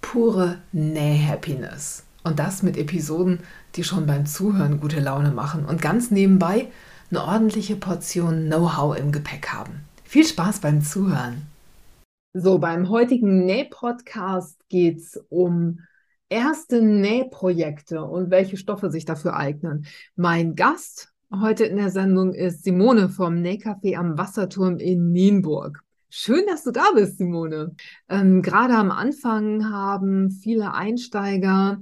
pure Näh-Happiness. Und das mit Episoden, die schon beim Zuhören gute Laune machen und ganz nebenbei eine ordentliche Portion Know-how im Gepäck haben. Viel Spaß beim Zuhören. So, beim heutigen Näh-Podcast geht es um erste Nähprojekte und welche Stoffe sich dafür eignen. Mein Gast heute in der Sendung ist Simone vom Nähcafé am Wasserturm in Nienburg. Schön, dass du da bist, Simone. Ähm, gerade am Anfang haben viele Einsteiger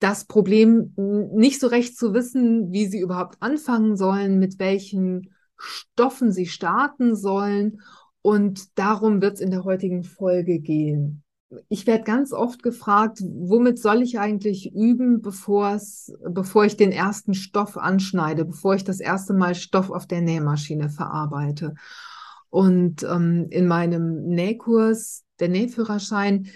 das Problem, nicht so recht zu wissen, wie sie überhaupt anfangen sollen, mit welchen Stoffen sie starten sollen. Und darum wird es in der heutigen Folge gehen. Ich werde ganz oft gefragt, womit soll ich eigentlich üben, bevor ich den ersten Stoff anschneide, bevor ich das erste Mal Stoff auf der Nähmaschine verarbeite. Und ähm, in meinem Nähkurs, der Nähführerschein,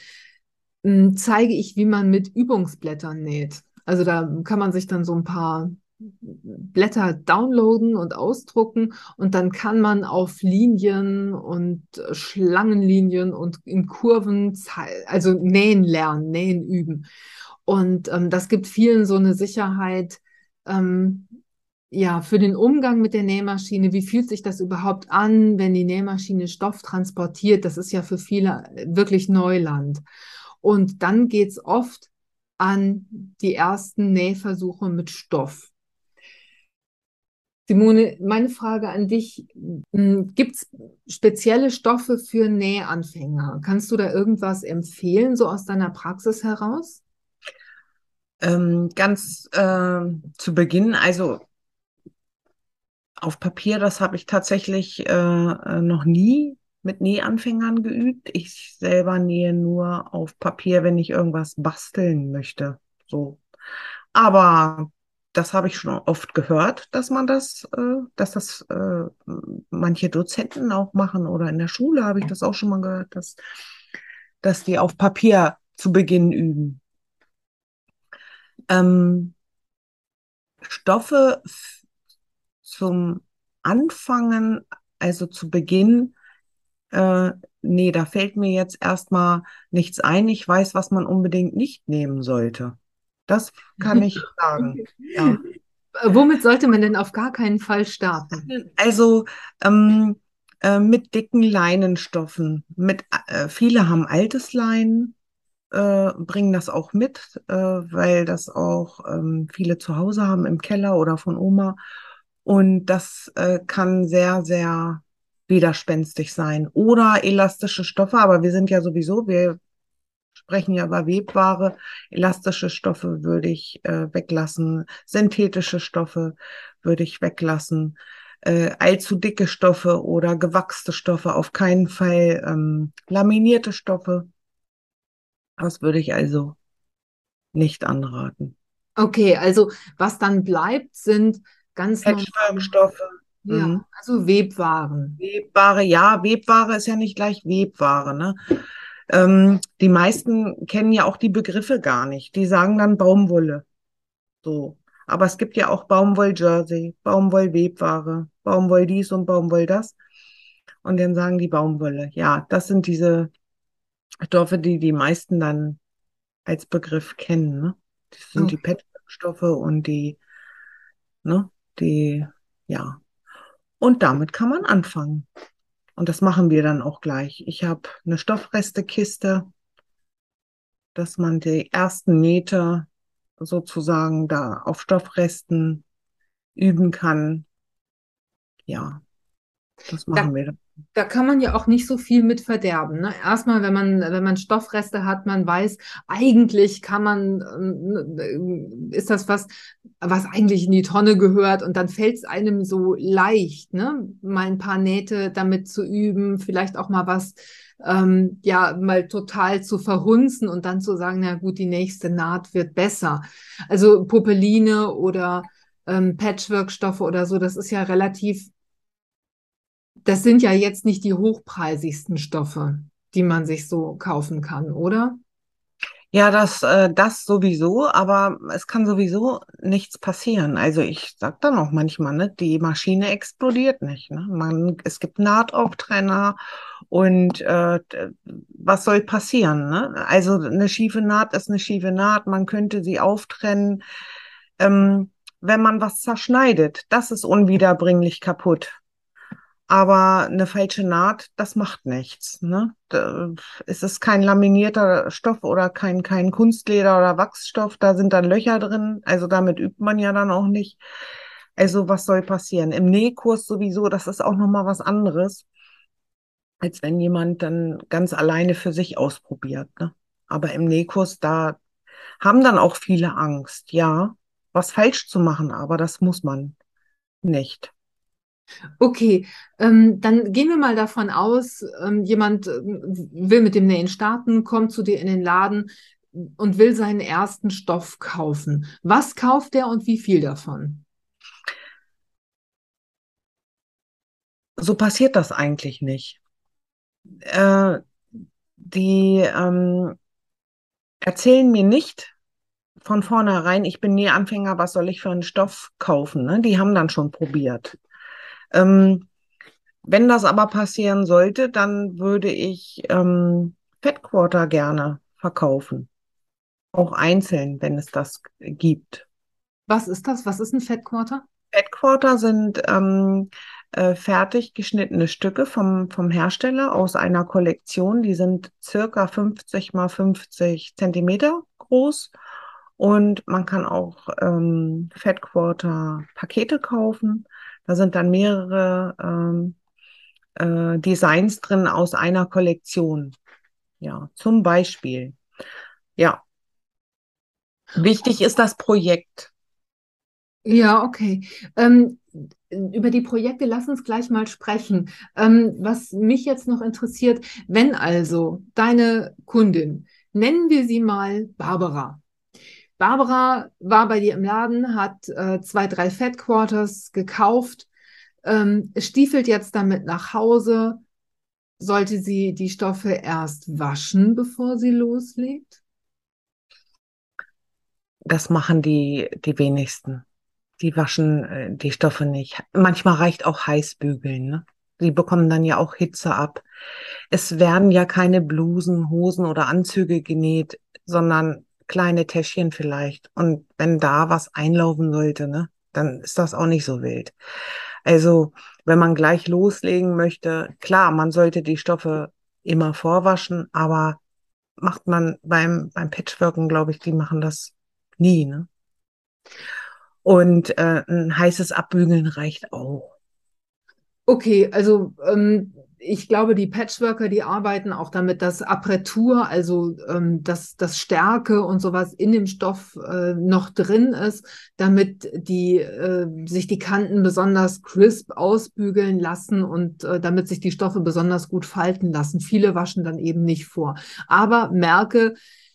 äh, zeige ich, wie man mit Übungsblättern näht. Also da kann man sich dann so ein paar Blätter downloaden und ausdrucken und dann kann man auf Linien und Schlangenlinien und in Kurven, also nähen lernen, nähen üben. Und ähm, das gibt vielen so eine Sicherheit, ähm, ja, für den Umgang mit der Nähmaschine, wie fühlt sich das überhaupt an, wenn die Nähmaschine Stoff transportiert? Das ist ja für viele äh, wirklich Neuland. Und dann geht's oft an die ersten Nähversuche mit Stoff. Simone, meine Frage an dich, hm, gibt es spezielle Stoffe für Nähanfänger? Kannst du da irgendwas empfehlen, so aus deiner Praxis heraus? Ähm, ganz äh, zu Beginn, also auf Papier, das habe ich tatsächlich äh, äh, noch nie mit Nähanfängern geübt. Ich selber nähe nur auf Papier, wenn ich irgendwas basteln möchte. So. Aber das habe ich schon oft gehört, dass man das, äh, dass das äh, manche Dozenten auch machen oder in der Schule habe ich das auch schon mal gehört, dass, dass die auf Papier zu Beginn üben. Ähm, Stoffe zum Anfangen, also zu Beginn, äh, nee, da fällt mir jetzt erstmal nichts ein. Ich weiß, was man unbedingt nicht nehmen sollte. Das kann ich sagen. Ja. Womit sollte man denn auf gar keinen Fall starten? Also ähm, äh, mit dicken Leinenstoffen. Mit, äh, viele haben altes Leinen, äh, bringen das auch mit, äh, weil das auch ähm, viele zu Hause haben im Keller oder von Oma. Und das äh, kann sehr, sehr widerspenstig sein. Oder elastische Stoffe, aber wir sind ja sowieso, wir sprechen ja über Webware. Elastische Stoffe würde ich äh, weglassen. Synthetische Stoffe würde ich weglassen. Äh, allzu dicke Stoffe oder gewachste Stoffe auf keinen Fall. Ähm, laminierte Stoffe. Das würde ich also nicht anraten. Okay, also was dann bleibt, sind Ganz Fettstoffe. Ja, mhm. also Webwaren. Webware, ja, Webware ist ja nicht gleich Webware, ne? Ähm, die meisten kennen ja auch die Begriffe gar nicht. Die sagen dann Baumwolle. So. Aber es gibt ja auch Baumwoll-Jersey, Baumwoll-Webware, Baumwoll dies und Baumwoll das. Und dann sagen die Baumwolle. Ja, das sind diese Stoffe, die die meisten dann als Begriff kennen. Ne? Das sind okay. die Petstoffe und die, ne? Die, ja. Und damit kann man anfangen. Und das machen wir dann auch gleich. Ich habe eine Stoffrestekiste, dass man die ersten Nähte sozusagen da auf Stoffresten üben kann. Ja, das machen da, wir dann da kann man ja auch nicht so viel mit verderben. Ne? Erstmal, wenn man, wenn man Stoffreste hat, man weiß, eigentlich kann man, äh, ist das was, was eigentlich in die Tonne gehört und dann fällt es einem so leicht, ne? mal ein paar Nähte damit zu üben, vielleicht auch mal was ähm, ja mal total zu verhunzen und dann zu sagen, na gut, die nächste Naht wird besser. Also Popeline oder ähm, Patchwork-Stoffe oder so, das ist ja relativ, das sind ja jetzt nicht die hochpreisigsten Stoffe, die man sich so kaufen kann, oder? Ja, das, äh, das sowieso, aber es kann sowieso nichts passieren. Also ich sag dann auch manchmal, ne, die Maschine explodiert nicht. Ne? Man, es gibt Nahtauftrenner und äh, was soll passieren? Ne? Also eine schiefe Naht ist eine schiefe Naht, man könnte sie auftrennen. Ähm, wenn man was zerschneidet, das ist unwiederbringlich kaputt. Aber eine falsche Naht, das macht nichts. Ne? Es ist kein laminierter Stoff oder kein, kein Kunstleder oder Wachsstoff, da sind dann Löcher drin. Also damit übt man ja dann auch nicht. Also was soll passieren? Im Nähkurs sowieso, das ist auch nochmal was anderes, als wenn jemand dann ganz alleine für sich ausprobiert. Ne? Aber im Nähkurs, da haben dann auch viele Angst, ja, was falsch zu machen, aber das muss man nicht. Okay, ähm, dann gehen wir mal davon aus, ähm, jemand äh, will mit dem Nähen starten, kommt zu dir in den Laden und will seinen ersten Stoff kaufen. Was kauft er und wie viel davon? So passiert das eigentlich nicht. Äh, die ähm, erzählen mir nicht von vornherein, ich bin Nähanfänger, was soll ich für einen Stoff kaufen? Ne? Die haben dann schon probiert. Ähm, wenn das aber passieren sollte, dann würde ich ähm, Fettquarter gerne verkaufen. Auch einzeln, wenn es das gibt. Was ist das? Was ist ein Fettquarter? Fettquarter sind ähm, äh, fertig geschnittene Stücke vom, vom Hersteller aus einer Kollektion. Die sind circa 50 mal 50 Zentimeter groß. Und man kann auch ähm, Fettquarter Pakete kaufen. Da sind dann mehrere ähm, äh, Designs drin aus einer Kollektion. Ja, zum Beispiel. Ja. Wichtig ist das Projekt. Ja, okay. Ähm, über die Projekte lass uns gleich mal sprechen. Ähm, was mich jetzt noch interessiert, wenn also deine Kundin, nennen wir sie mal Barbara, Barbara war bei dir im Laden, hat äh, zwei, drei Fat Quarters gekauft, ähm, stiefelt jetzt damit nach Hause. Sollte sie die Stoffe erst waschen, bevor sie loslegt? Das machen die, die wenigsten. Die waschen äh, die Stoffe nicht. Manchmal reicht auch Heißbügeln. Ne? Die bekommen dann ja auch Hitze ab. Es werden ja keine Blusen, Hosen oder Anzüge genäht, sondern kleine Täschchen vielleicht. Und wenn da was einlaufen sollte, ne, dann ist das auch nicht so wild. Also, wenn man gleich loslegen möchte, klar, man sollte die Stoffe immer vorwaschen, aber macht man beim, beim Patchworken, glaube ich, die machen das nie, ne? Und äh, ein heißes Abbügeln reicht auch. Okay, also ähm, ich glaube, die Patchworker, die arbeiten auch damit, dass Apretur, also ähm, dass das Stärke und sowas in dem Stoff äh, noch drin ist, damit die äh, sich die Kanten besonders crisp ausbügeln lassen und äh, damit sich die Stoffe besonders gut falten lassen. Viele waschen dann eben nicht vor. Aber merke,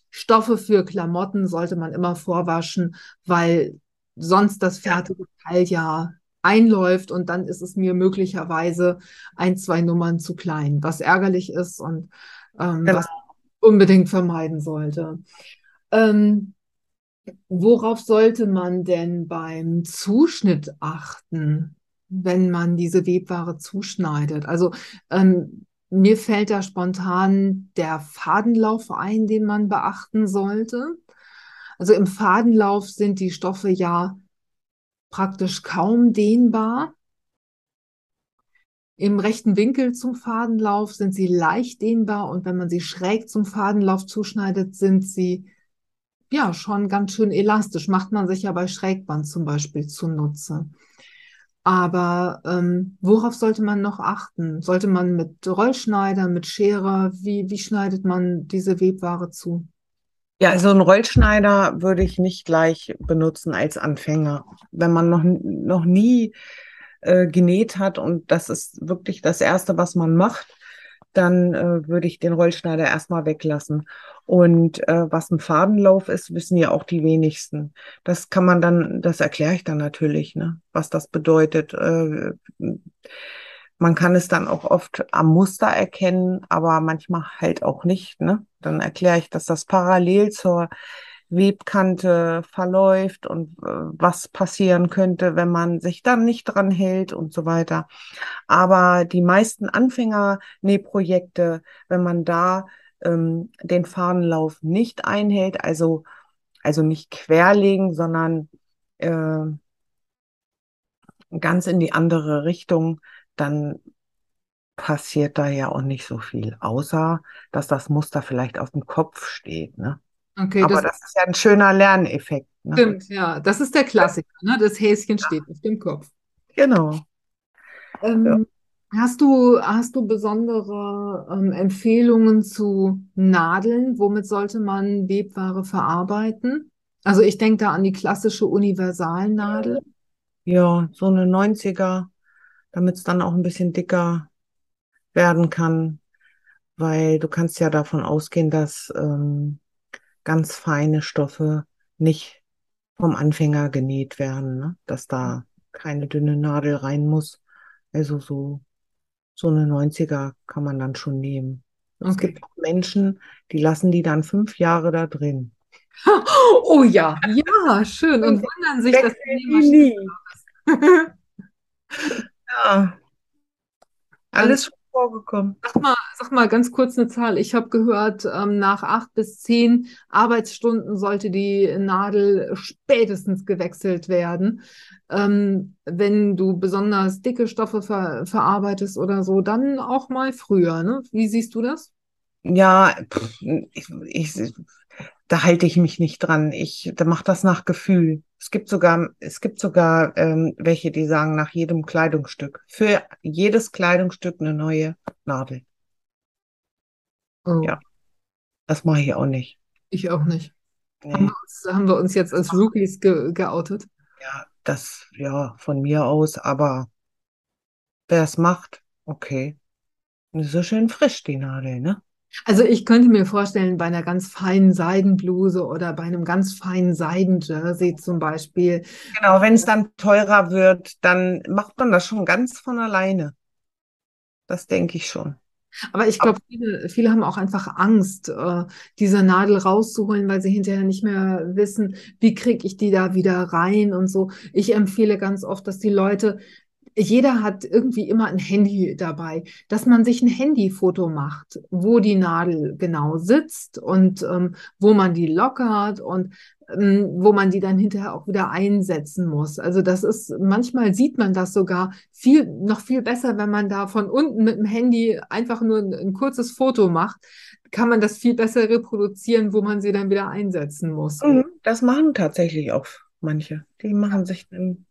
Stoffe für Klamotten sollte man immer vorwaschen, weil sonst das fertige Teil ja einläuft und dann ist es mir möglicherweise ein, zwei Nummern zu klein, was ärgerlich ist und ähm, genau. was unbedingt vermeiden sollte. Ähm, worauf sollte man denn beim Zuschnitt achten, wenn man diese Webware zuschneidet? Also ähm, mir fällt da spontan der Fadenlauf ein, den man beachten sollte. Also im Fadenlauf sind die Stoffe ja praktisch kaum dehnbar. Im rechten Winkel zum Fadenlauf sind sie leicht dehnbar und wenn man sie schräg zum Fadenlauf zuschneidet, sind sie ja schon ganz schön elastisch. Macht man sich ja bei Schrägband zum Beispiel zunutze. Aber ähm, worauf sollte man noch achten? Sollte man mit Rollschneider, mit Schere, wie, wie schneidet man diese Webware zu? Ja, also einen Rollschneider würde ich nicht gleich benutzen als Anfänger. Wenn man noch, noch nie äh, genäht hat und das ist wirklich das Erste, was man macht, dann äh, würde ich den Rollschneider erstmal weglassen. Und äh, was ein Fadenlauf ist, wissen ja auch die wenigsten. Das kann man dann, das erkläre ich dann natürlich, ne, was das bedeutet. Äh, man kann es dann auch oft am Muster erkennen, aber manchmal halt auch nicht. Ne? Dann erkläre ich, dass das parallel zur Webkante verläuft und äh, was passieren könnte, wenn man sich dann nicht dran hält und so weiter. Aber die meisten Anfänger-Nähprojekte, wenn man da ähm, den Fahnenlauf nicht einhält, also, also nicht querlegen, sondern äh, ganz in die andere Richtung, dann passiert da ja auch nicht so viel, außer dass das Muster vielleicht auf dem Kopf steht. Ne? Okay, Aber das das ist ja ein schöner Lerneffekt. Ne? stimmt, ja. Das ist der Klassiker, ne? Das Häschen steht auf dem Kopf. Genau. Ja. Ähm, hast du, hast du besondere ähm, Empfehlungen zu Nadeln? Womit sollte man Webware verarbeiten? Also ich denke da an die klassische Universalnadel. Ja, so eine 90er, damit es dann auch ein bisschen dicker werden kann, weil du kannst ja davon ausgehen, dass ähm, ganz feine Stoffe nicht vom Anfänger genäht werden, ne? dass da keine dünne Nadel rein muss. Also so, so eine 90er kann man dann schon nehmen. Es Okay. gibt auch Menschen, die lassen die dann fünf Jahre da drin. Oh ja, ja, schön. Und wundern sich, dass die nie. Ja, alles schon vorgekommen. Sag mal, sag mal ganz kurz eine Zahl. Ich habe gehört, ähm, nach acht bis zehn Arbeitsstunden sollte die Nadel spätestens gewechselt werden. Ähm, wenn du besonders dicke Stoffe ver verarbeitest oder so, dann auch mal früher, ne? Wie siehst du das? Ja, ich, ich, da halte ich mich nicht dran. Ich, da macht das nach Gefühl. Es gibt sogar, es gibt sogar ähm, welche, die sagen, nach jedem Kleidungsstück. Für jedes Kleidungsstück eine neue Nadel. Oh, Ja. Das mache ich auch nicht. ich auch nicht. Haben Nee. wir uns, haben wir uns jetzt als Rookies ge geoutet? Ja, das, ja, von mir aus, aber wer es macht, okay. Ist so schön frisch, die Nadel, ne? Also ich könnte mir vorstellen, bei einer ganz feinen Seidenbluse oder bei einem ganz feinen Seidenjersey zum Beispiel, Genau, wenn es dann teurer wird, dann macht man das schon ganz von alleine. Das denke ich schon. Aber ich glaube, viele, viele haben auch einfach Angst, äh, diese Nadel rauszuholen, weil sie hinterher nicht mehr wissen, wie kriege ich die da wieder rein und so. Ich empfehle ganz oft, dass die Leute, jeder hat irgendwie immer ein Handy dabei, dass man sich ein Handyfoto macht, wo die Nadel genau sitzt und ähm, wo man die lockert und ähm, wo man die dann hinterher auch wieder einsetzen muss. Also das ist, manchmal sieht man das sogar viel, noch viel besser, wenn man da von unten mit dem Handy einfach nur ein, ein kurzes Foto macht, kann man das viel besser reproduzieren, wo man sie dann wieder einsetzen muss. Mhm, Das machen tatsächlich auch manche. Die machen sich dann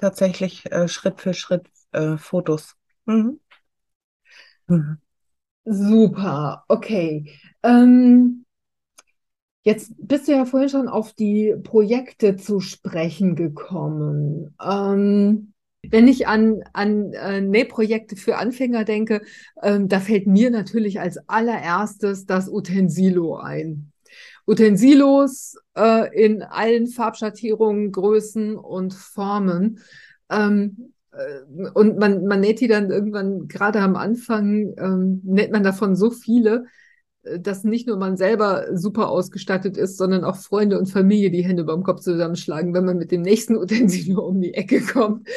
tatsächlich äh, Schritt für Schritt äh, Fotos. Mhm. Mhm. Super, okay. Ähm, jetzt bist du ja vorhin schon auf die Projekte zu sprechen gekommen. Ähm, wenn ich an, an äh, Nähprojekte für Anfänger denke, ähm, da fällt mir natürlich als allererstes das Utensilo ein. Utensilos äh, in allen Farbschattierungen, Größen und Formen. Ähm, äh, und man, man näht die dann irgendwann, gerade am Anfang, ähm, näht man davon so viele, äh, dass nicht nur man selber super ausgestattet ist, sondern auch Freunde und Familie die Hände beim Kopf zusammenschlagen, wenn man mit dem nächsten Utensilio um die Ecke kommt.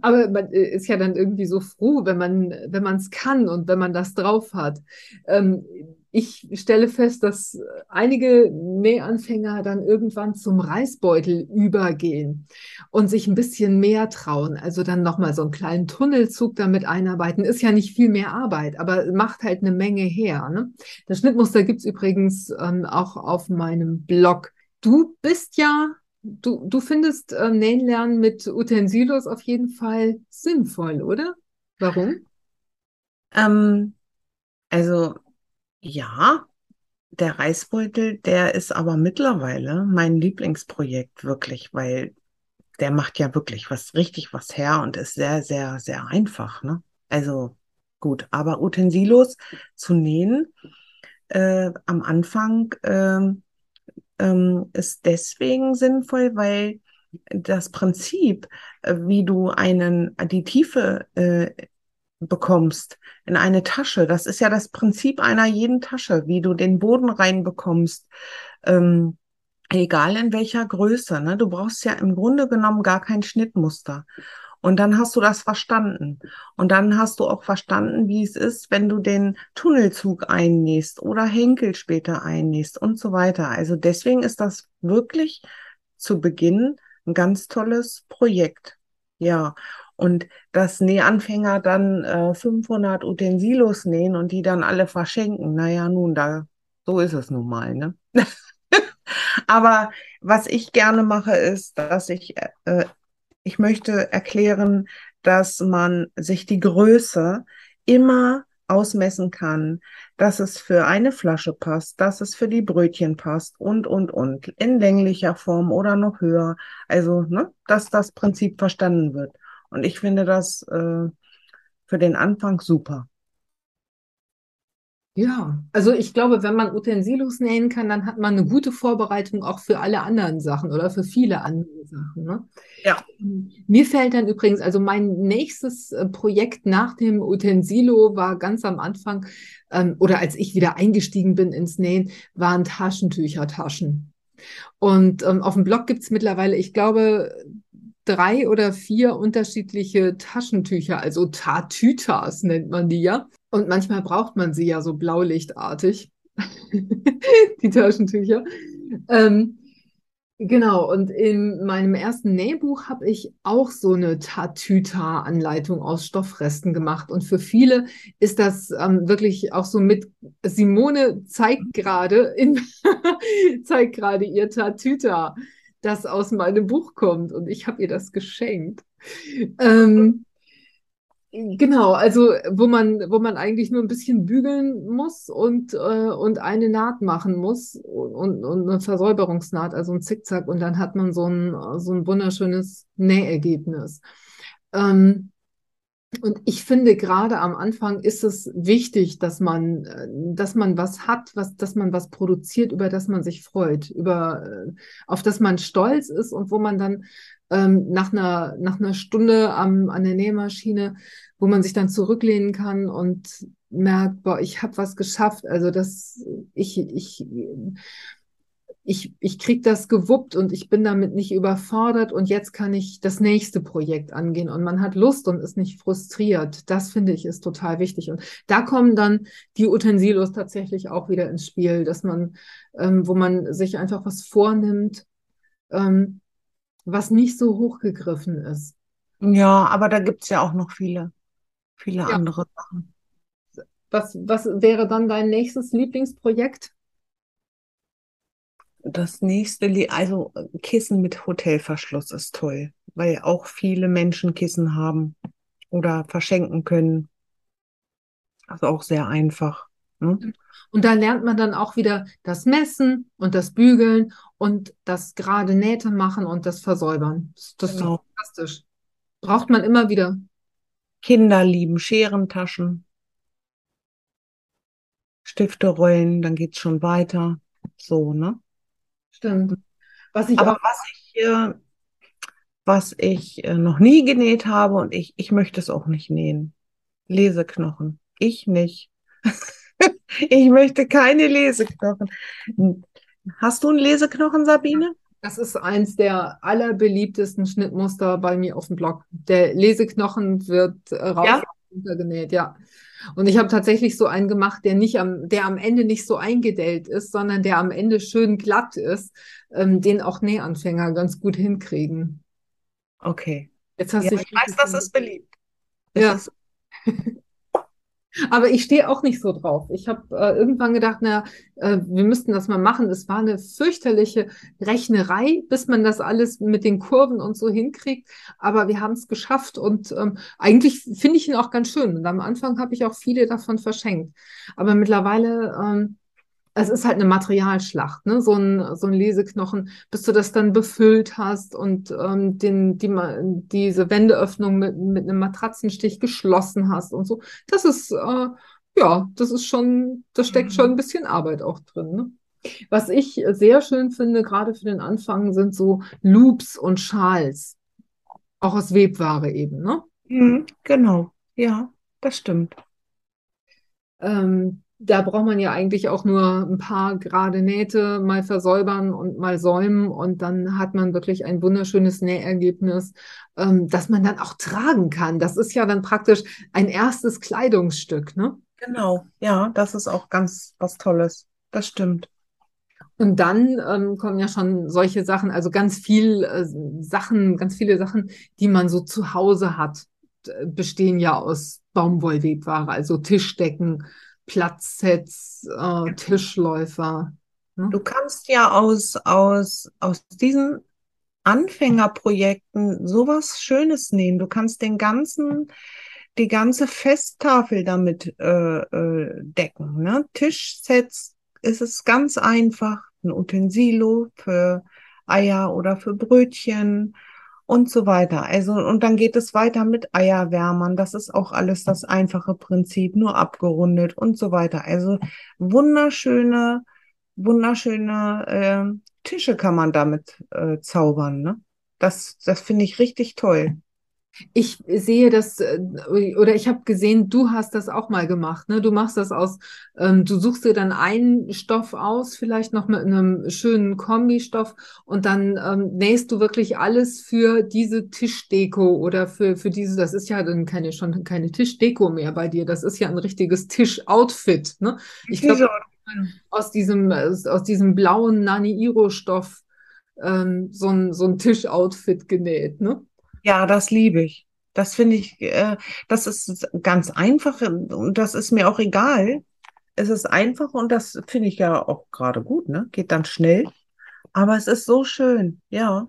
Aber man äh, ist ja dann irgendwie so froh, wenn man, wenn es kann und wenn man das drauf hat. Ähm, ich stelle fest, dass einige Nähanfänger dann irgendwann zum Reißbeutel übergehen und sich ein bisschen mehr trauen. Also dann nochmal so einen kleinen Tunnelzug damit einarbeiten. Ist ja nicht viel mehr Arbeit, aber macht halt eine Menge her. Ne? Das Schnittmuster gibt's übrigens ähm, auch auf meinem Blog. Du bist ja, du, du findest äh, Nähen mit Utensilos auf jeden Fall sinnvoll, oder? Warum? Ähm, also ja, der Reißbeutel, der ist aber mittlerweile mein Lieblingsprojekt wirklich, weil der macht ja wirklich was richtig was her und ist sehr, sehr, sehr einfach, ne? Also gut. Aber Utensilos zu nähen äh, am Anfang ähm, ähm, ist deswegen sinnvoll, weil das Prinzip, äh, wie du einen, die Tiefe äh, bekommst in eine Tasche, das ist ja das Prinzip einer jeden Tasche, wie du den Boden reinbekommst, ähm, egal in welcher Größe. Ne? Du brauchst ja im Grunde genommen gar kein Schnittmuster. Und dann hast du das verstanden. Und dann hast du auch verstanden, wie es ist, wenn du den Tunnelzug einnähst oder Henkel später einnähst und so weiter. Also deswegen ist das wirklich zu Beginn ein ganz tolles Projekt. Ja. Und dass Nähanfänger dann äh, 500 Utensilos nähen und die dann alle verschenken, naja, nun, da, so ist es nun mal, ne? Aber was ich gerne mache, ist, dass ich, äh, ich möchte erklären, dass man sich die Größe immer ausmessen kann, dass es für eine Flasche passt, dass es für die Brötchen passt und, und, und, in länglicher Form oder noch höher. Also, ne, dass das Prinzip verstanden wird. Und ich finde das äh, für den Anfang super. Ja, also ich glaube, wenn man Utensilos nähen kann, dann hat man eine gute Vorbereitung auch für alle anderen Sachen oder für viele andere Sachen. Ne? Ja. Mir fällt dann übrigens, also mein nächstes äh, Projekt nach dem Utensilo war ganz am Anfang, ähm, oder als ich wieder eingestiegen bin ins Nähen, waren Taschentüchertaschen. Und ähm, auf dem Blog gibt es mittlerweile, ich glaube, drei oder vier unterschiedliche Taschentücher, also Tatütas nennt man die ja. Und manchmal braucht man sie ja so blaulichtartig, die Taschentücher. Ähm, genau, und in meinem ersten Nähbuch habe ich auch so eine Tatüta-Anleitung aus Stoffresten gemacht. Und für viele ist das ähm, wirklich auch so mit, Simone zeigt gerade zeigt gerade ihr Tatüta das aus meinem Buch kommt und ich habe ihr das geschenkt. Ähm, genau, also wo man, wo man eigentlich nur ein bisschen bügeln muss und, äh, und eine Naht machen muss und, und eine Versäuberungsnaht, also ein Zickzack und dann hat man so ein, so ein wunderschönes Nähergebnis. Ähm, und ich finde, gerade am Anfang ist es wichtig, dass man, äh, dass man was hat, was, dass man was produziert, über das man sich freut, über, äh, auf das man stolz ist und wo man dann ähm, nach einer, nach einer Stunde am, an der Nähmaschine, wo man sich dann zurücklehnen kann und merkt, boah, ich habe was geschafft. Also das, ich, ich, ich, ich kriege das gewuppt und ich bin damit nicht überfordert und jetzt kann ich das nächste Projekt angehen und man hat Lust und ist nicht frustriert. Das finde ich ist total wichtig. Und da kommen dann die Utensilos tatsächlich auch wieder ins Spiel, dass man, ähm, wo man sich einfach was vornimmt, ähm, was nicht so hochgegriffen ist. Ja, aber da gibt es ja auch noch viele, viele ja. andere Sachen. Was, was wäre dann dein nächstes Lieblingsprojekt? Das nächste, also Kissen mit Hotelverschluss ist toll, weil auch viele Menschen Kissen haben oder verschenken können. Also auch sehr einfach. Ne? Und da lernt man dann auch wieder das Messen und das Bügeln und das gerade Nähte machen und das Versäubern. Das, das genau. ist fantastisch. Braucht man immer wieder. Kinder lieben Scherentaschen, Stifte rollen, dann geht's schon weiter. So, ne? Stimmt. Was ich Aber was ich, äh, was ich äh, noch nie genäht habe und ich, ich möchte es auch nicht nähen. Leseknochen. Ich nicht. ich möchte keine Leseknochen. Hast du einen Leseknochen, Sabine? Das ist eins der allerbeliebtesten Schnittmuster bei mir auf dem Blog. Der Leseknochen wird äh, rauf ja? Genäht, ja. Und ich habe tatsächlich so einen gemacht, der nicht am, der am Ende nicht so eingedellt ist, sondern der am Ende schön glatt ist, ähm, den auch Nähanfänger ganz gut hinkriegen. Okay. Jetzt hast ja, ich weiß, das ist beliebt. Das ja. Ist aber ich stehe auch nicht so drauf. Ich habe äh, irgendwann gedacht, na, äh, wir müssten das mal machen. Es war eine fürchterliche Rechnerei, bis man das alles mit den Kurven und so hinkriegt. Aber wir haben es geschafft und ähm, eigentlich finde ich ihn auch ganz schön. Und am Anfang habe ich auch viele davon verschenkt. Aber mittlerweile ähm, es ist halt eine Materialschlacht, ne? So ein, so ein Leseknochen, bis du das dann befüllt hast und ähm, den, die, diese Wendeöffnung mit, mit einem Matratzenstich geschlossen hast und so. Das ist, äh, ja, das ist schon, da steckt mhm. schon ein bisschen Arbeit auch drin, ne? Was ich sehr schön finde, gerade für den Anfang, sind so Loops und Schals. Auch aus Webware eben, ne? Mhm, genau, ja, das stimmt. Ähm, da braucht man ja eigentlich auch nur ein paar gerade Nähte mal versäubern und mal säumen und dann hat man wirklich ein wunderschönes Nähergebnis, ähm, das man dann auch tragen kann. Das ist ja dann praktisch ein erstes Kleidungsstück, ne? Genau, ja, das ist auch ganz was Tolles. Das stimmt. Und dann ähm, kommen ja schon solche Sachen, also ganz viel äh, Sachen, ganz viele Sachen, die man so zu Hause hat, bestehen ja aus Baumwollwebware, also Tischdecken, Platzsets, äh, Tischläufer. Ne? Du kannst ja aus, aus, aus diesen Anfängerprojekten sowas Schönes nehmen. Du kannst den ganzen, die ganze Festtafel damit äh, äh, decken. Ne? Tischsets ist es ganz einfach. Ein Utensilo für Eier oder für Brötchen und so weiter. Also, und dann geht es weiter mit Eierwärmern. Das ist auch alles das einfache Prinzip, nur abgerundet und so weiter. Also wunderschöne, wunderschöne äh, Tische kann man damit äh, zaubern. Ne? Das, das finde ich richtig toll. Ich sehe das, äh, oder ich habe gesehen, du hast das auch mal gemacht. Ne? Du machst das aus, ähm, du suchst dir dann einen Stoff aus, vielleicht noch mit einem schönen Kombistoff und dann ähm, nähst du wirklich alles für diese Tischdeko oder für, für diese, das ist ja dann keine, schon keine Tischdeko mehr bei dir, das ist ja ein richtiges Tischoutfit. Ne? Ich glaube, aus diesem, aus diesem blauen Nani-Iro-Stoff ähm, so ein, so ein Tischoutfit genäht. Ne? Ja, das liebe ich. Das finde ich, äh, das ist ganz einfach und das ist mir auch egal. Es ist einfach und das finde ich ja auch gerade gut, ne? Geht dann schnell. Aber es ist so schön, ja.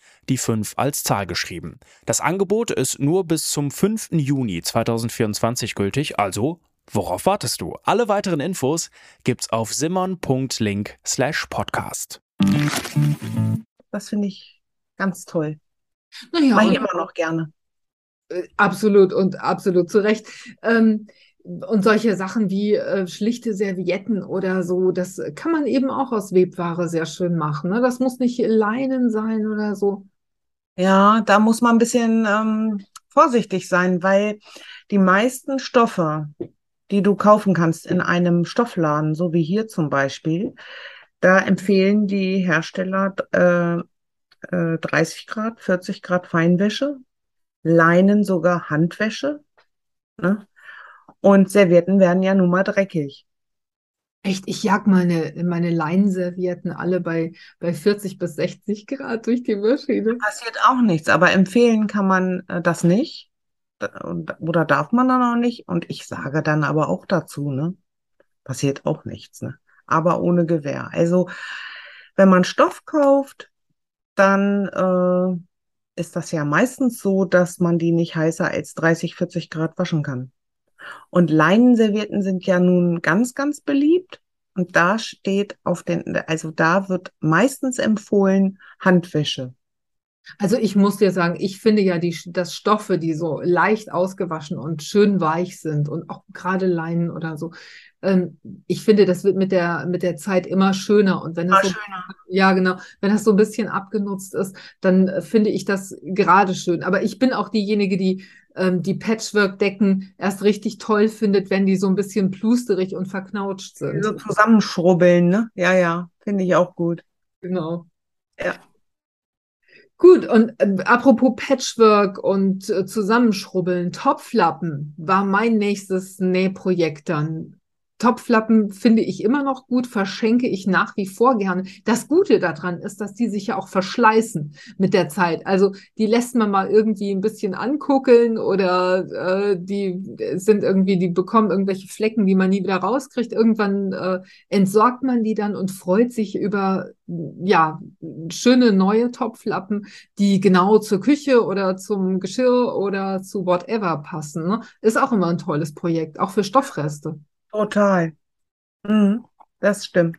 die 5 als Zahl geschrieben. Das Angebot ist nur bis zum 5. Juni 2024 gültig, also Worauf wartest du? Alle weiteren Infos gibt's auf simon.link slash podcast. Das finde ich ganz toll. Naja, Mache ich immer noch gerne. Äh, absolut und absolut zu Recht. Ähm, und solche Sachen wie äh, schlichte Servietten oder so, das kann man eben auch aus Webware sehr schön machen. Ne? Das muss nicht Leinen sein oder so. Ja, da muss man ein bisschen ähm, vorsichtig sein, weil die meisten Stoffe, die du kaufen kannst in einem Stoffladen, so wie hier zum Beispiel, da empfehlen die Hersteller äh, äh, 30 Grad, 40 Grad Feinwäsche, Leinen sogar Handwäsche. Ne? Und Servietten werden ja nun mal dreckig. Echt, ich jag meine, meine Leinenservietten alle bei, bei 40 bis 60 Grad durch die Maschine. Passiert auch nichts, aber empfehlen kann man äh, das nicht oder darf man dann auch nicht? Und ich sage dann aber auch dazu, ne? Passiert auch nichts, ne? Aber ohne Gewehr. Also, wenn man Stoff kauft, dann äh, ist das ja meistens so, dass man die nicht heißer als 30, 40 Grad waschen kann. Und Leinenservietten sind ja nun ganz, ganz beliebt. Und da steht auf den, also da wird meistens empfohlen Handwäsche. Also ich muss dir sagen, ich finde ja, die, dass Stoffe, die so leicht ausgewaschen und schön weich sind und auch gerade Leinen oder so, ähm, ich finde, das wird mit der, mit der Zeit immer schöner. Und wenn das so, schöner. ja, genau, wenn das so ein bisschen abgenutzt ist, dann äh, finde ich das gerade schön. Aber ich bin auch diejenige, die ähm, die Patchwork-Decken erst richtig toll findet, wenn die so ein bisschen plusterig und verknautscht sind. So zusammenschrubbeln, ne? Ja, ja, finde ich auch gut. Genau. Ja. Gut, und äh, apropos Patchwork und äh, Zusammenschrubbeln, Topflappen war mein nächstes Nähprojekt dann. Topflappen finde ich immer noch gut, verschenke ich nach wie vor gerne. Das Gute daran ist, dass die sich ja auch verschleißen mit der Zeit. Also die lässt man mal irgendwie ein bisschen anguckeln oder äh, die sind irgendwie, die bekommen irgendwelche Flecken, die man nie wieder rauskriegt. Irgendwann äh, entsorgt man die dann und freut sich über ja schöne neue Topflappen, die genau zur Küche oder zum Geschirr oder zu whatever passen. Ne? Ist auch immer ein tolles Projekt, auch für Stoffreste. Total. Mhm, das stimmt.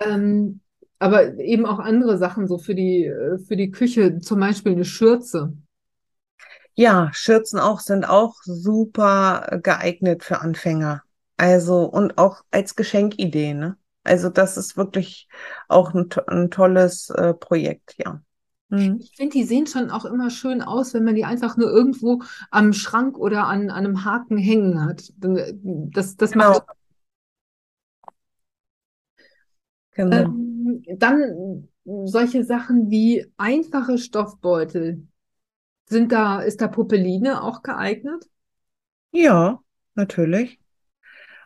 Ähm, aber eben auch andere Sachen, so für die, äh, für die Küche, zum Beispiel eine Schürze. Ja, Schürzen auch sind auch super geeignet für Anfänger. Also und auch als Geschenkidee, ne? Also das ist wirklich auch ein, ein tolles äh, Projekt, ja. Mhm. Ich finde, die sehen schon auch immer schön aus, wenn man die einfach nur irgendwo am Schrank oder an, an einem Haken hängen hat. Das, das genau. macht. Genau. Ähm, dann solche Sachen wie einfache Stoffbeutel. Sind da, ist da Puppeline auch geeignet? Ja, natürlich.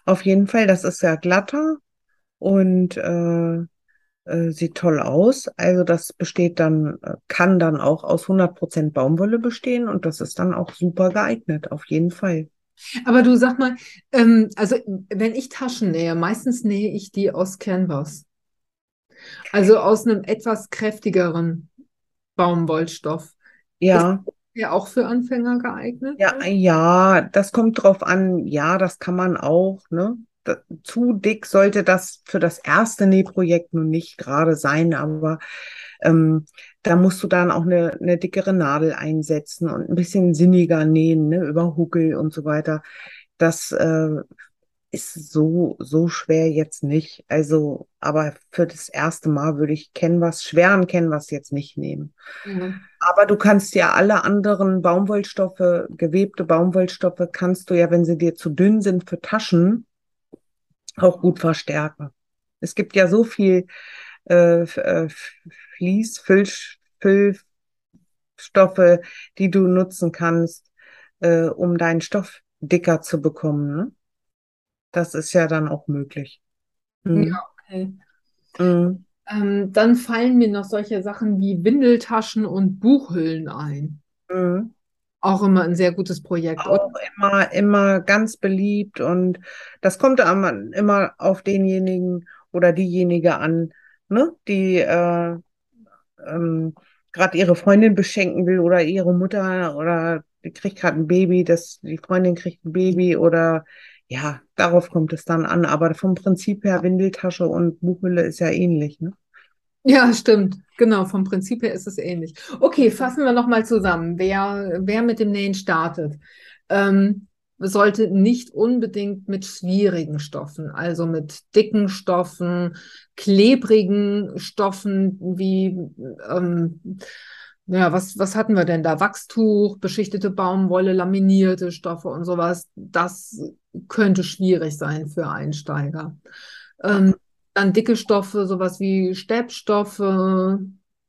Auf jeden Fall, das ist ja glatter und äh, äh, sieht toll aus. Also das besteht dann, äh, kann dann auch aus 100% Baumwolle bestehen und das ist dann auch super geeignet, auf jeden Fall. Aber du sag mal, ähm, also wenn ich Taschen nähe, meistens nähe ich die aus Canvas. Also aus einem etwas kräftigeren Baumwollstoff. Ja. Ist der auch für Anfänger geeignet? Ja, ja, das kommt drauf an. Ja, das kann man auch, ne? Zu dick sollte das für das erste Nähprojekt nun nicht gerade sein, aber ähm, da musst du dann auch eine, eine dickere Nadel einsetzen und ein bisschen sinniger nähen, ne, über Huckel und so weiter. Das äh, ist so, so schwer jetzt nicht. Also, aber für das erste Mal würde ich Canvas, schweren Canvas jetzt nicht nehmen. Mhm. Aber du kannst ja alle anderen Baumwollstoffe, gewebte Baumwollstoffe, kannst du ja, wenn sie dir zu dünn sind für Taschen, auch gut verstärken. Es gibt ja so viel äh, äh Fließ, Füll, Füllstoffe, die du nutzen kannst, äh, um deinen Stoff dicker zu bekommen. Ne? Das ist ja dann auch möglich. Mhm. Ja, okay. Mhm. Ähm, dann fallen mir noch solche Sachen wie Windeltaschen und Buchhüllen ein. Mhm. Auch immer ein sehr gutes Projekt. Auch oder? immer, immer ganz beliebt und das kommt immer auf denjenigen oder diejenige an, ne, die äh, ähm, gerade ihre Freundin beschenken will oder ihre Mutter oder die kriegt gerade ein Baby, das, die Freundin kriegt ein Baby oder ja, darauf kommt es dann an. Aber vom Prinzip her, Windeltasche und Buchhülle ist ja ähnlich, ne? Ja, stimmt. Genau, vom Prinzip her ist es ähnlich. Okay, fassen wir nochmal zusammen. Wer, wer mit dem Nähen startet, ähm, sollte nicht unbedingt mit schwierigen Stoffen, also mit dicken Stoffen, klebrigen Stoffen wie, ähm, ja, was, was hatten wir denn da? Wachstuch, beschichtete Baumwolle, laminierte Stoffe und sowas. Das könnte schwierig sein für Einsteiger. Ähm, dann dicke Stoffe, sowas wie Stäbstoffe,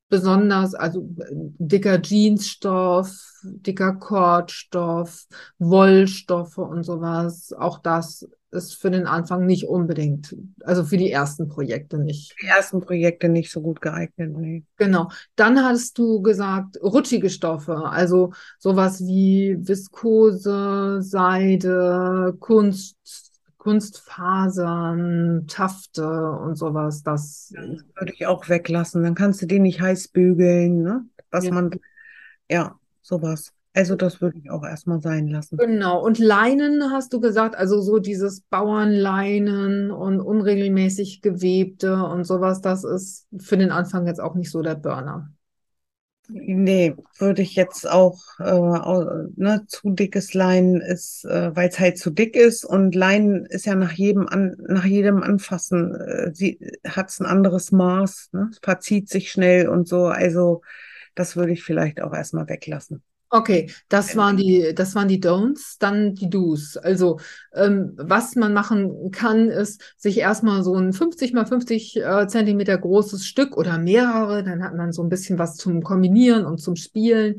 besonders, also dicker Jeansstoff, dicker Kordstoff, Wollstoffe und sowas. Auch das ist für den Anfang nicht unbedingt, also für die ersten Projekte nicht. Die ersten Projekte nicht so gut geeignet, nee. Genau. Dann hast du gesagt, rutschige Stoffe, also sowas wie Viskose, Seide, Kunst, Kunstfasern, Tafte und sowas, das, das würde ich auch weglassen. Dann kannst du den nicht heiß bügeln, ne? Was ja. man, ja, sowas. Also das würde ich auch erstmal sein lassen. Genau. Und Leinen hast du gesagt, also so dieses Bauernleinen und unregelmäßig gewebte und sowas, das ist für den Anfang jetzt auch nicht so der Burner. Nee, würde ich jetzt auch, äh, ne, zu dickes Leinen ist, äh, weil es halt zu dick ist und Leinen ist ja nach jedem an, nach jedem Anfassen, äh, sie hat es ein anderes Maß, ne? Es verzieht sich schnell und so. Also das würde ich vielleicht auch erstmal weglassen. Okay, das waren die, das waren die Don'ts, dann die Do's. Also, ähm, was man machen kann, ist, sich erstmal so ein 50 mal 50 äh, Zentimeter großes Stück oder mehrere, dann hat man so ein bisschen was zum Kombinieren und zum Spielen.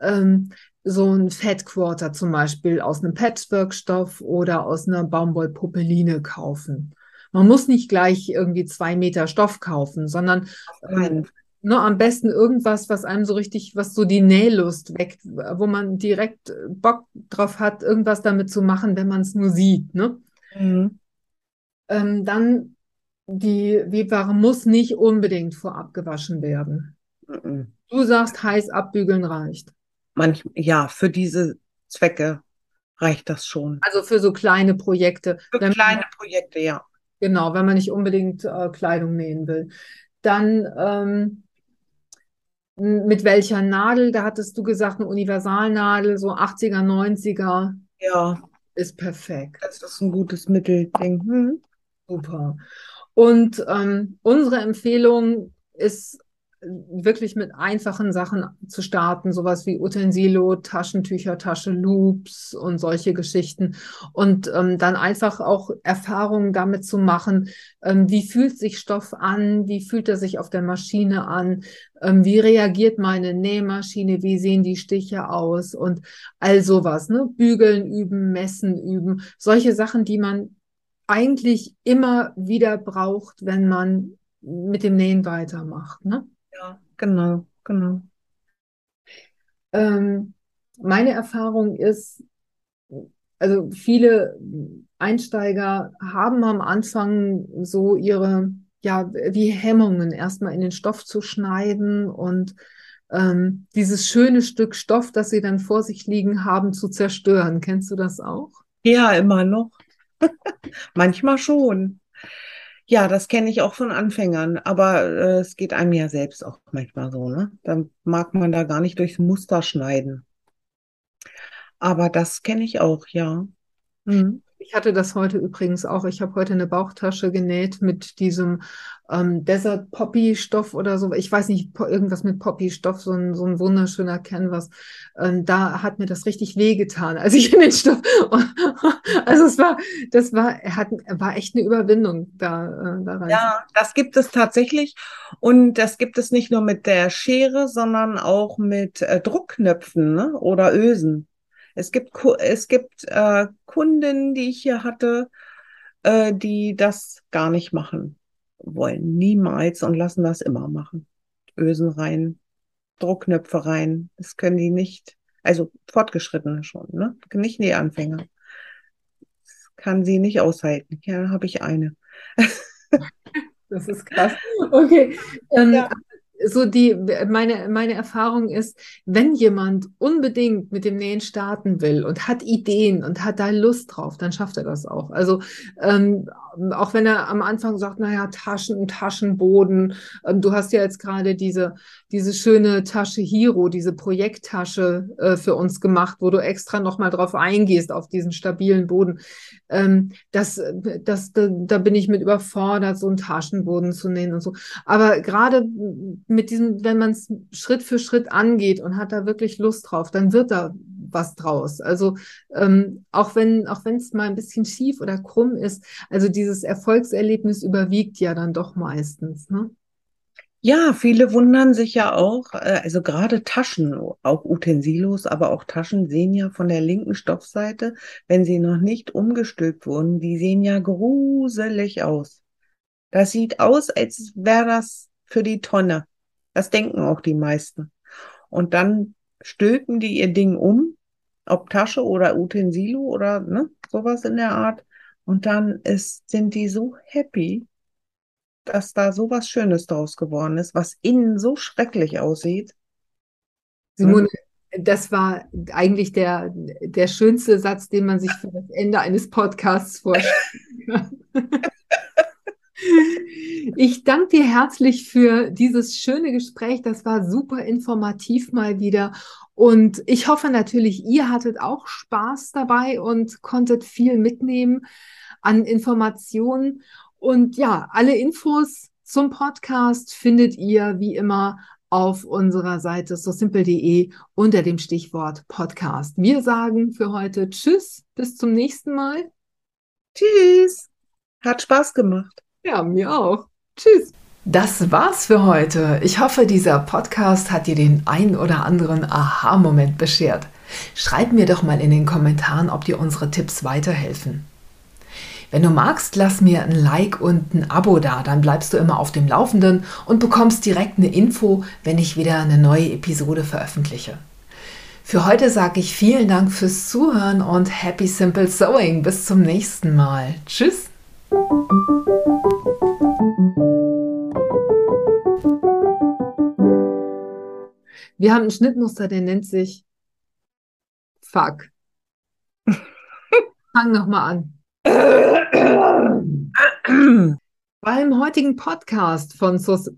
Ähm, so ein Fat Quarter zum Beispiel aus einem Patchwork-Stoff oder aus einer Baumwollpuppeline kaufen. Man muss nicht gleich irgendwie zwei Meter Stoff kaufen, sondern ähm, ne, am besten irgendwas, was einem so richtig, was so die Nählust weckt, wo man direkt Bock drauf hat, irgendwas damit zu machen, wenn man es nur sieht. Ne? Mhm. Ähm, dann die Webware muss nicht unbedingt vorab gewaschen werden. Mhm. Du sagst, heiß abbügeln reicht. Manch, ja, für diese Zwecke reicht das schon. Also für so kleine Projekte. Für kleine man, Projekte, ja. Genau, wenn man nicht unbedingt äh, Kleidung nähen will. Dann ähm, mit welcher Nadel? Da hattest du gesagt, eine Universalnadel, so 80er, 90er. Ja. Ist perfekt. Das ist ein gutes Mittelding. Hm. Super. Und ähm, unsere Empfehlung ist wirklich mit einfachen Sachen zu starten, sowas wie Utensilo, Taschentücher, Tasche, Loops und solche Geschichten. Und ähm, dann einfach auch Erfahrungen damit zu machen, ähm, wie fühlt sich Stoff an, wie fühlt er sich auf der Maschine an, ähm, wie reagiert meine Nähmaschine, wie sehen die Stiche aus und all sowas, ne? Bügeln üben, messen üben, solche Sachen, die man eigentlich immer wieder braucht, wenn man mit dem Nähen weitermacht. Ne? Ja, genau, genau. Ähm, meine Erfahrung ist, also viele Einsteiger haben am Anfang so ihre, ja, wie Hemmungen, erstmal in den Stoff zu schneiden und ähm, dieses schöne Stück Stoff, das sie dann vor sich liegen haben, zu zerstören. Kennst du das auch? Ja, immer noch. Manchmal schon. Ja, das kenne ich auch von Anfängern, aber äh, es geht einem ja selbst auch manchmal so, ne? Dann mag man da gar nicht durchs Muster schneiden. Aber das kenne ich auch, ja. Mhm. Ich hatte das heute übrigens auch. Ich habe heute eine Bauchtasche genäht mit diesem ähm, Desert Poppy Stoff oder so. Ich weiß nicht, irgendwas mit Poppy Stoff, so ein, so ein wunderschöner Canvas. Ähm, da hat mir das richtig wehgetan, als ich in den Stoff. also es war, das war, hat, war echt eine Überwindung da, äh, da rein. Ja, das gibt es tatsächlich. Und das gibt es nicht nur mit der Schere, sondern auch mit äh, Druckknöpfen ne? oder Ösen. Es gibt, es gibt äh, Kunden, die ich hier hatte, äh, die das gar nicht machen wollen. Niemals und lassen das immer machen. Ösen rein, Druckknöpfe rein. Das können die nicht. Also Fortgeschrittene schon, ne? Nicht die Anfänger. Das kann sie nicht aushalten. Ja, habe ich eine. Das ist krass. Okay. Ähm, ja so die, meine, meine Erfahrung ist, wenn jemand unbedingt mit dem Nähen starten will und hat Ideen und hat da Lust drauf, dann schafft er das auch. Also ähm, auch wenn er am Anfang sagt, naja, Taschen, Taschenboden, ähm, du hast ja jetzt gerade diese, diese schöne Tasche Hero, diese Projekttasche äh, für uns gemacht, wo du extra nochmal drauf eingehst, auf diesen stabilen Boden. Ähm, das, das, da, da bin ich mit überfordert, so einen Taschenboden zu nähen und so. Aber gerade mit diesem, wenn man es Schritt für Schritt angeht und hat da wirklich Lust drauf, dann wird da was draus. Also ähm, auch wenn auch wenn es mal ein bisschen schief oder krumm ist, also dieses Erfolgserlebnis überwiegt ja dann doch meistens. Ne? Ja, viele wundern sich ja auch, äh, also gerade Taschen, auch Utensilos, aber auch Taschen sehen ja von der linken Stoffseite, wenn sie noch nicht umgestülpt wurden, die sehen ja gruselig aus. Das sieht aus, als wäre das für die Tonne. Das denken auch die meisten. Und dann stülpen die ihr Ding um ob Tasche oder Utensilo oder ne, sowas in der Art. Und dann ist, sind die so happy, dass da sowas Schönes draus geworden ist, was innen so schrecklich aussieht. Simone, das war eigentlich der, der schönste Satz, den man sich für das Ende eines Podcasts vorstellt. Ich danke dir herzlich für dieses schöne Gespräch. Das war super informativ mal wieder. Und ich hoffe natürlich, ihr hattet auch Spaß dabei und konntet viel mitnehmen an Informationen. Und ja, alle Infos zum Podcast findet ihr wie immer auf unserer Seite so simple.de unter dem Stichwort Podcast. Wir sagen für heute Tschüss, bis zum nächsten Mal. Tschüss. Hat Spaß gemacht. Ja, mir auch. Tschüss. Das war's für heute. Ich hoffe, dieser Podcast hat dir den ein oder anderen Aha-Moment beschert. Schreib mir doch mal in den Kommentaren, ob dir unsere Tipps weiterhelfen. Wenn du magst, lass mir ein Like und ein Abo da, dann bleibst du immer auf dem Laufenden und bekommst direkt eine Info, wenn ich wieder eine neue Episode veröffentliche. Für heute sage ich vielen Dank fürs Zuhören und Happy Simple Sewing. Bis zum nächsten Mal. Tschüss. Wir haben ein Schnittmuster, der nennt sich Fuck. Fang nochmal an. Beim heutigen Podcast von Sus.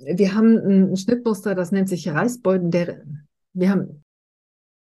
Wir haben ein Schnittmuster, das nennt sich Reißbeuten. Der, wir haben